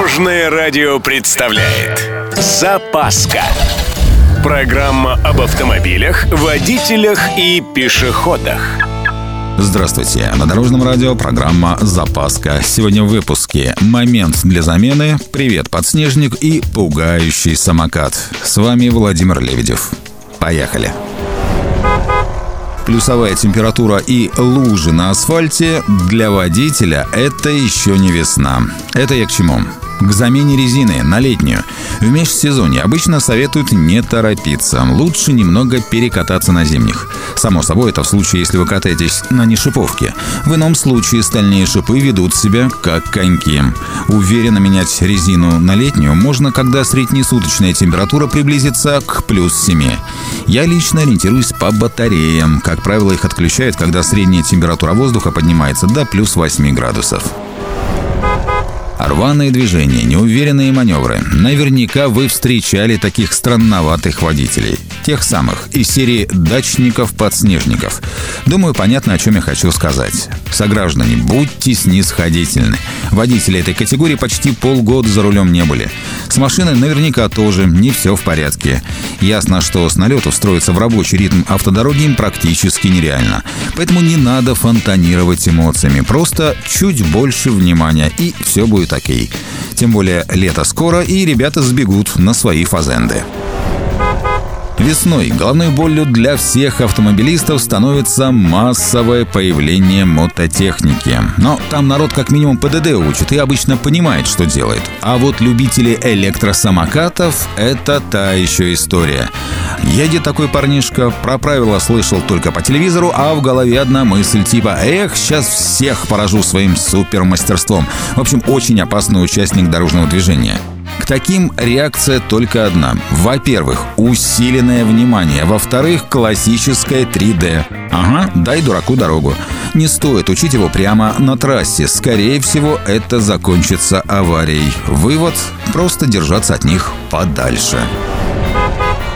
Дорожное радио представляет Запаска Программа об автомобилях, водителях и пешеходах Здравствуйте! На Дорожном радио программа «Запаска». Сегодня в выпуске «Момент для замены», «Привет, подснежник» и «Пугающий самокат». С вами Владимир Лебедев. Поехали! Плюсовая температура и лужи на асфальте для водителя – это еще не весна. Это я к чему? К замене резины на летнюю. В межсезонье обычно советуют не торопиться. Лучше немного перекататься на зимних. Само собой, это в случае, если вы катаетесь на нешиповке. В ином случае стальные шипы ведут себя как коньки. Уверенно менять резину на летнюю можно, когда среднесуточная температура приблизится к плюс 7. Я лично ориентируюсь по батареям. Как правило, их отключают, когда средняя температура воздуха поднимается до плюс 8 градусов. Рваные движения, неуверенные маневры. Наверняка вы встречали таких странноватых водителей. Тех самых из серии «дачников-подснежников». Думаю, понятно, о чем я хочу сказать. Сограждане, будьте снисходительны. Водители этой категории почти полгода за рулем не были. С машиной наверняка тоже не все в порядке. Ясно, что с налета встроиться в рабочий ритм автодороги им практически нереально. Поэтому не надо фонтанировать эмоциями. Просто чуть больше внимания, и все будет окей. Тем более лето скоро, и ребята сбегут на свои фазенды. Весной головной болью для всех автомобилистов становится массовое появление мототехники. Но там народ как минимум ПДД учит и обычно понимает, что делает. А вот любители электросамокатов – это та еще история. Едет такой парнишка, про правила слышал только по телевизору, а в голове одна мысль типа «Эх, сейчас всех поражу своим супермастерством». В общем, очень опасный участник дорожного движения. Таким реакция только одна. Во-первых, усиленное внимание. Во-вторых, классическое 3D. Ага, дай дураку дорогу. Не стоит учить его прямо на трассе. Скорее всего, это закончится аварией. Вывод – просто держаться от них подальше.